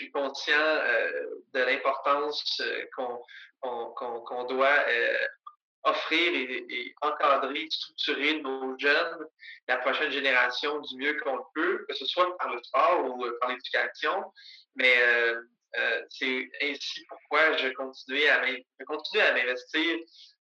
suis conscient de l'importance qu'on doit offrir et, encadrer, structurer nos jeunes, la prochaine génération du mieux qu'on peut, que ce soit par le sport ou par l'éducation. Mais c'est ainsi pourquoi je continue à m'investir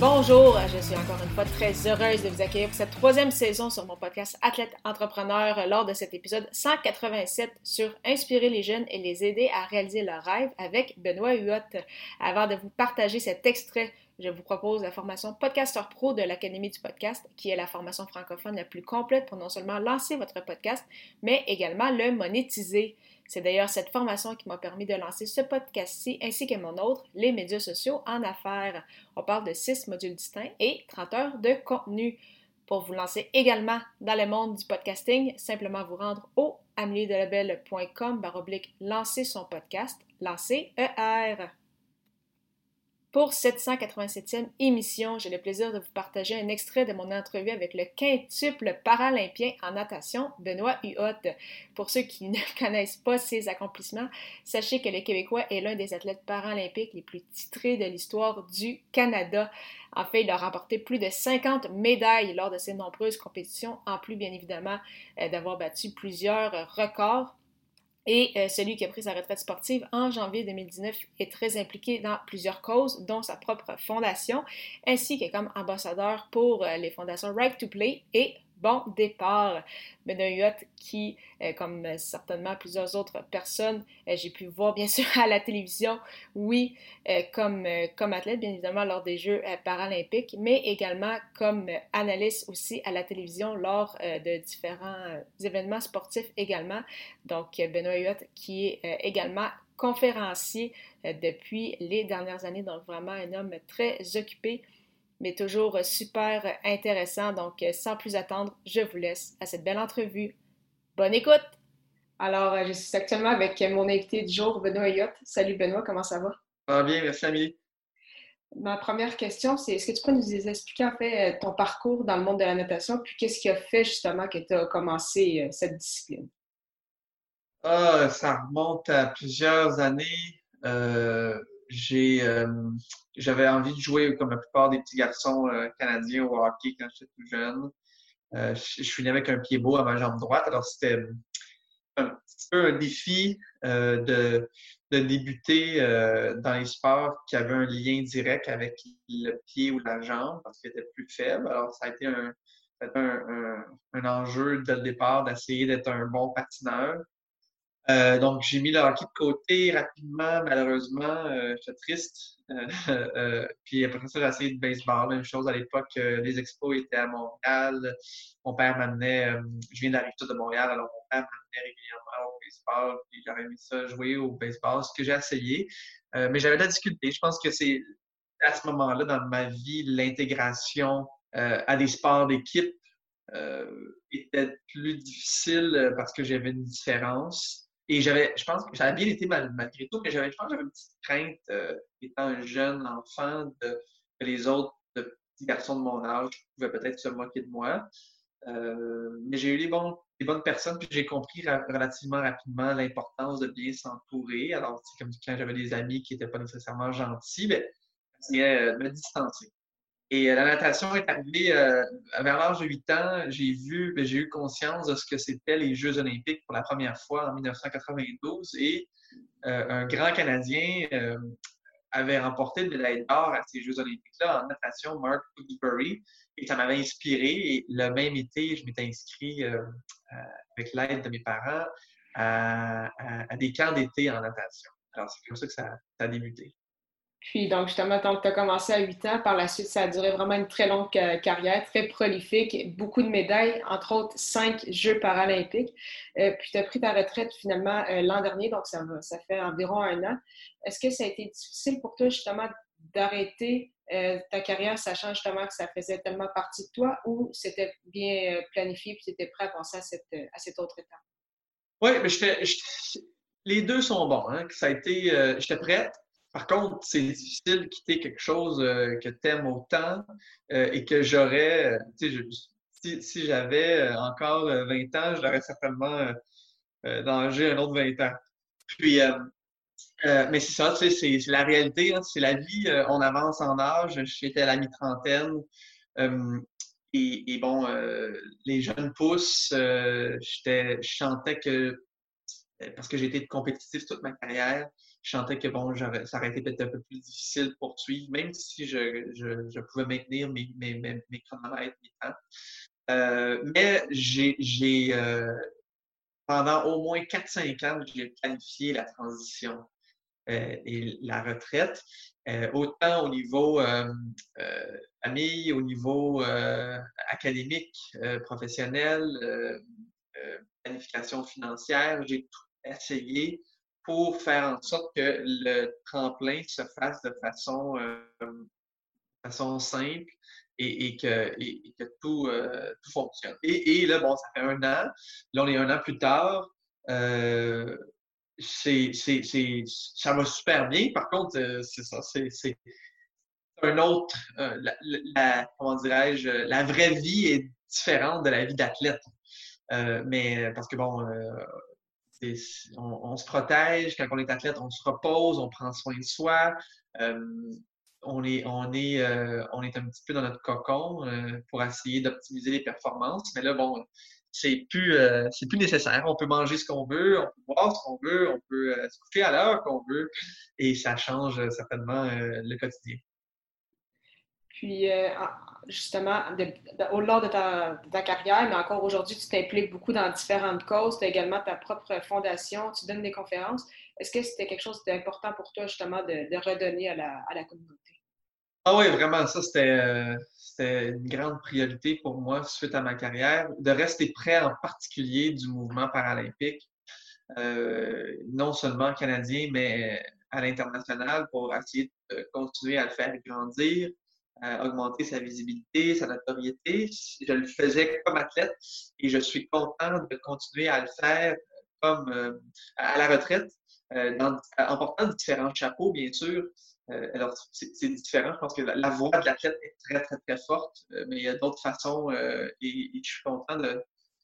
Bonjour, je suis encore une fois très heureuse de vous accueillir pour cette troisième saison sur mon podcast Athlète Entrepreneur lors de cet épisode 187 sur inspirer les jeunes et les aider à réaliser leurs rêves avec Benoît Huot. Avant de vous partager cet extrait, je vous propose la formation Podcaster Pro de l'Académie du podcast, qui est la formation francophone la plus complète pour non seulement lancer votre podcast, mais également le monétiser. C'est d'ailleurs cette formation qui m'a permis de lancer ce podcast-ci ainsi que mon autre, les médias sociaux en affaires. On parle de six modules distincts et 30 heures de contenu. Pour vous lancer également dans le monde du podcasting, simplement vous rendre au ameliedelabel.com baroblique lancer son podcast, lancer ER. Pour cette 187e émission, j'ai le plaisir de vous partager un extrait de mon entrevue avec le quintuple paralympien en natation, Benoît Huot. Pour ceux qui ne connaissent pas ses accomplissements, sachez que le Québécois est l'un des athlètes paralympiques les plus titrés de l'histoire du Canada. En fait, il a remporté plus de 50 médailles lors de ses nombreuses compétitions, en plus bien évidemment euh, d'avoir battu plusieurs records. Et euh, celui qui a pris sa retraite sportive en janvier 2019 est très impliqué dans plusieurs causes, dont sa propre fondation, ainsi que comme ambassadeur pour euh, les fondations Right to Play et bon départ. Benoît qui, euh, comme certainement plusieurs autres personnes, euh, j'ai pu voir bien sûr à la télévision, oui, euh, comme, athlète, bien évidemment, lors des Jeux paralympiques, mais également comme analyste aussi à la télévision lors de différents événements sportifs également. Donc, Benoît qui est également conférencier depuis les dernières années, donc vraiment un homme très occupé mais toujours super intéressant. Donc, sans plus attendre, je vous laisse à cette belle entrevue. Bonne écoute! Alors, je suis actuellement avec mon invité du jour, Benoît Ayotte. Salut Benoît, comment ça va? Ça va bien, merci Amélie. Ma première question, c'est est-ce que tu peux nous expliquer en fait ton parcours dans le monde de la natation, puis qu'est-ce qui a fait justement que tu as commencé euh, cette discipline? Ah, ça remonte à plusieurs années. Euh, j'ai j'avais envie de jouer comme la plupart des petits garçons euh, canadiens au hockey quand j'étais tout jeune. Euh, je, suis né avec un pied beau à ma jambe droite, alors c'était un petit peu un défi euh, de, de, débuter dans les sports qui avaient un lien direct avec le pied ou la jambe parce qu'il était plus faible. Alors ça a été un, un, un enjeu dès le départ d'essayer d'être un bon patineur. Euh, donc, j'ai mis le hockey de côté rapidement, malheureusement. Euh, j'étais triste. Euh, puis après ça, j'ai essayé de baseball. Même chose à l'époque, les expos étaient à Montréal. Mon père m'amenait, je viens d'arriver de Montréal, alors mon père m'amenait régulièrement au baseball. Puis j'aurais aimé ça jouer au baseball, ce que j'ai essayé. mais j'avais de la difficulté. Je pense que c'est à ce moment-là dans ma vie, l'intégration à des sports d'équipe était plus difficile parce que j'avais une différence. Et j'avais, je pense que j'avais bien été malgré tout, mais j'avais, je pense j'avais une petite crainte, euh, étant un jeune enfant, de, que les autres petits garçons de mon âge pouvaient peut-être se moquer de moi. Euh, mais j'ai eu les, les bonnes personnes, puis j'ai compris relativement rapidement l'importance de bien s'entourer. Alors, c'est comme quand j'avais des amis qui n'étaient pas nécessairement gentils, ben, j'essayais de me distancer. Et euh, la natation est arrivée euh, vers l'âge de 8 ans. J'ai vu, ben, j'ai eu conscience de ce que c'était les Jeux olympiques pour la première fois en 1992. Et euh, un grand Canadien avait remporté une médaille d'or à ces Jeux olympiques-là en natation, Mark Woodbury. Et ça m'avait inspiré. Et le même été, je m'étais inscrit avec l'aide de mes parents à, des camps d'été en natation. Alors, c'est comme ça que ça a débuté. Puis, donc, justement, tu as commencé à 8 ans. Par la suite, ça a duré vraiment une très longue carrière, très prolifique, beaucoup de médailles, entre autres cinq Jeux paralympiques. Euh, puis, tu as pris ta retraite finalement euh, l'an dernier, donc ça, ça fait environ un an. Est-ce que ça a été difficile pour toi, justement, d'arrêter euh, ta carrière, sachant justement que ça faisait tellement partie de toi, ou c'était bien planifié puis tu étais prêt à penser à cette autre étape? Oui, mais les deux sont bons. Hein? Ça a été, j'étais prête. Par contre, c'est difficile de quitter quelque chose euh, que tu aimes autant euh, et que j'aurais, euh, si, j'avais encore 20 ans, j'aurais certainement d'engager un autre 20 ans. Puis, mais c'est ça, c'est la réalité, hein, c'est la vie. on avance en âge. J'étais à la mi-trentaine. Et, bon, les jeunes poussent. je chantais que, parce que j'ai été compétitif toute ma carrière, je sentais que bon, ça aurait été peut-être un peu plus difficile de poursuivre, même si je, je, pouvais maintenir mes, mes, mes, chronomètres, mes temps. Euh, mais j'ai, euh, pendant au moins 4-5 ans, j'ai planifié la transition euh, et la retraite, autant au niveau famille, au niveau académique, professionnel, planification financière. J'ai tout essayé pour faire en sorte que le tremplin se fasse de façon, euh, simple et, que, tout, euh, fonctionne. Et, là, bon, ça fait un an. Là, on est un an plus tard. Euh, ça va super bien. Par contre, c'est ça, c'est un autre, comment dirais-je, la vraie vie est différente de la vie d'athlète. mais parce que bon, on, se protège, quand on est athlète, on se repose, on prend soin de soi. Euh, on, est, on, est, euh, on est un petit peu dans notre cocon euh, pour essayer d'optimiser les performances. Mais là, bon, c'est plus, plus nécessaire. On peut manger ce qu'on veut, on peut boire ce qu'on veut, on peut se coucher à l'heure qu'on veut. Et ça change certainement le quotidien. Puis, euh, justement, au-delà de ta, carrière, mais encore aujourd'hui, tu t'impliques beaucoup dans différentes causes. Tu as également ta propre fondation, tu donnes des conférences. Est-ce que c'était quelque chose d'important pour toi, justement, de, redonner à la, communauté? Ah oui, vraiment, ça, euh, c'était une grande priorité pour moi suite à ma carrière, de rester près en particulier du mouvement paralympique, euh, non seulement canadien, mais à l'international pour essayer de continuer à le faire grandir, augmenter sa visibilité, sa notoriété. Je le faisais comme athlète et je suis content de continuer à le faire comme euh, à la retraite, euh, en portant différents chapeaux, bien sûr. Euh, alors, c'est différent. Je pense que la, voix de l'athlète est très, très, très forte, mais il y a d'autres façons et, je suis content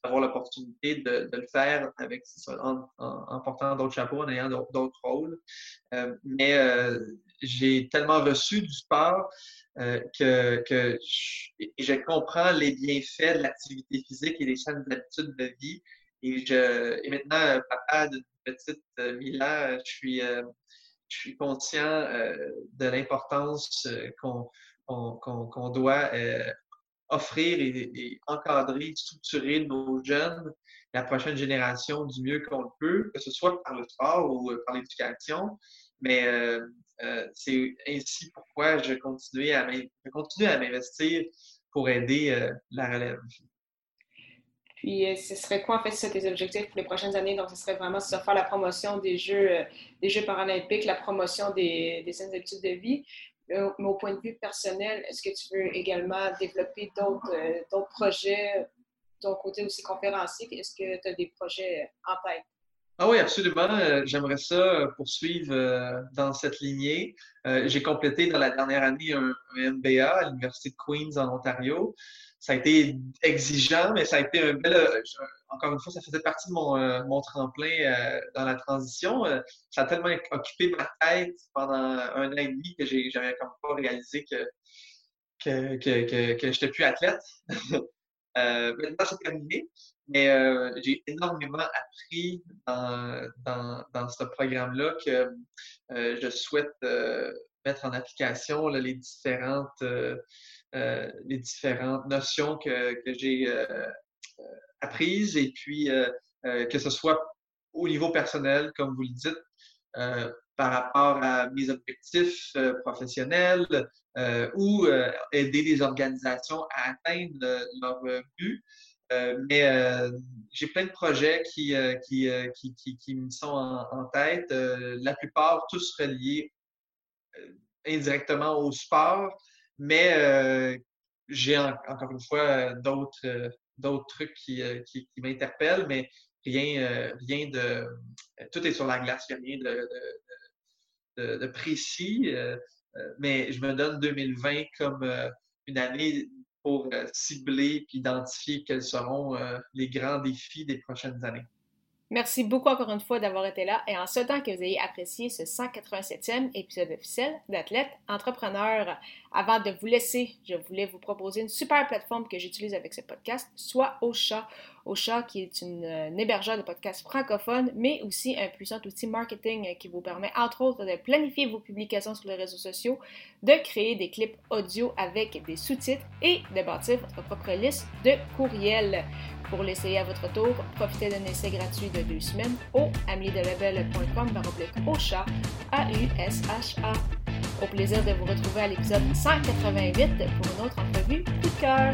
d'avoir l'opportunité de, le faire avec en, portant d'autres chapeaux, en ayant d'autres rôles. mais j'ai tellement reçu du sport euh, que, je, comprends les bienfaits de l'activité physique et des saines habitudes de vie. Et, maintenant, euh, papa d'une petite euh, Mila, je suis, je suis conscient de l'importance qu'on doit offrir et, encadrer, structurer nos jeunes, la prochaine génération du mieux qu'on le peut, que ce soit par le sport ou par l'éducation. Mais euh, c'est ainsi pourquoi je continue à m'investir pour aider euh, la relève. Puis, euh, ce serait quoi, en fait, tes objectifs pour les prochaines années? Donc, ce serait vraiment ça, faire la promotion des Jeux, des Jeux paralympiques, la promotion des, des saines de vie. Mais au point de vue personnel, est-ce que tu veux également développer d'autres projets, ton côté aussi conférencier? Est-ce que tu as des projets en tête? Ah oui, absolument. Euh, j'aimerais ça euh, poursuivre euh, dans cette lignée. J'ai complété dans la dernière année un, MBA à l'Université de Queens en Ontario. Ça a été exigeant, mais ça a été un bel. encore une fois, ça faisait partie de mon, mon tremplin dans la transition. ça a tellement occupé ma tête pendant un an et demi que j'avais comme pas réalisé que, que, que, que, j'étais plus athlète. maintenant, c'est terminé. Mais euh, j'ai énormément appris dans, dans, dans ce programme-là que euh, je souhaite euh, mettre en application les, différentes, les différentes notions que, que j'ai apprises et puis que ce soit au niveau personnel, comme vous le dites, par rapport à mes objectifs professionnels ou aider les organisations à atteindre leur but. mais j'ai plein de projets qui, qui, qui, qui, me sont en, tête. la plupart tous reliés indirectement au sport, mais j'ai encore une fois d'autres trucs qui, qui, m'interpellent, mais rien, rien de. Tout est sur la glace, il n'y a rien de, de, précis. mais je me donne 2020 comme une année pour cibler et identifier quels seront les grands défis des prochaines années. Merci beaucoup encore une fois d'avoir été là et en souhaitant que vous ayez apprécié ce 187e épisode officiel d'Athlète Entrepreneur. Avant de vous laisser, je voulais vous proposer une super plateforme que j'utilise avec ce podcast, soit Ocha. Ocha qui est une, un hébergeur de podcasts francophones, mais aussi un puissant outil marketing qui vous permet entre autres de planifier vos publications sur les réseaux sociaux, de créer des clips audio avec des sous-titres et de bâtir votre propre liste de courriels. Pour l'essayer à votre tour, profitez d'un essai gratuit de deux semaines au ameliedelabel.com au chat A-U-S-H-A. Au plaisir de vous retrouver à l'épisode 188 pour une autre entrevue coup de cœur.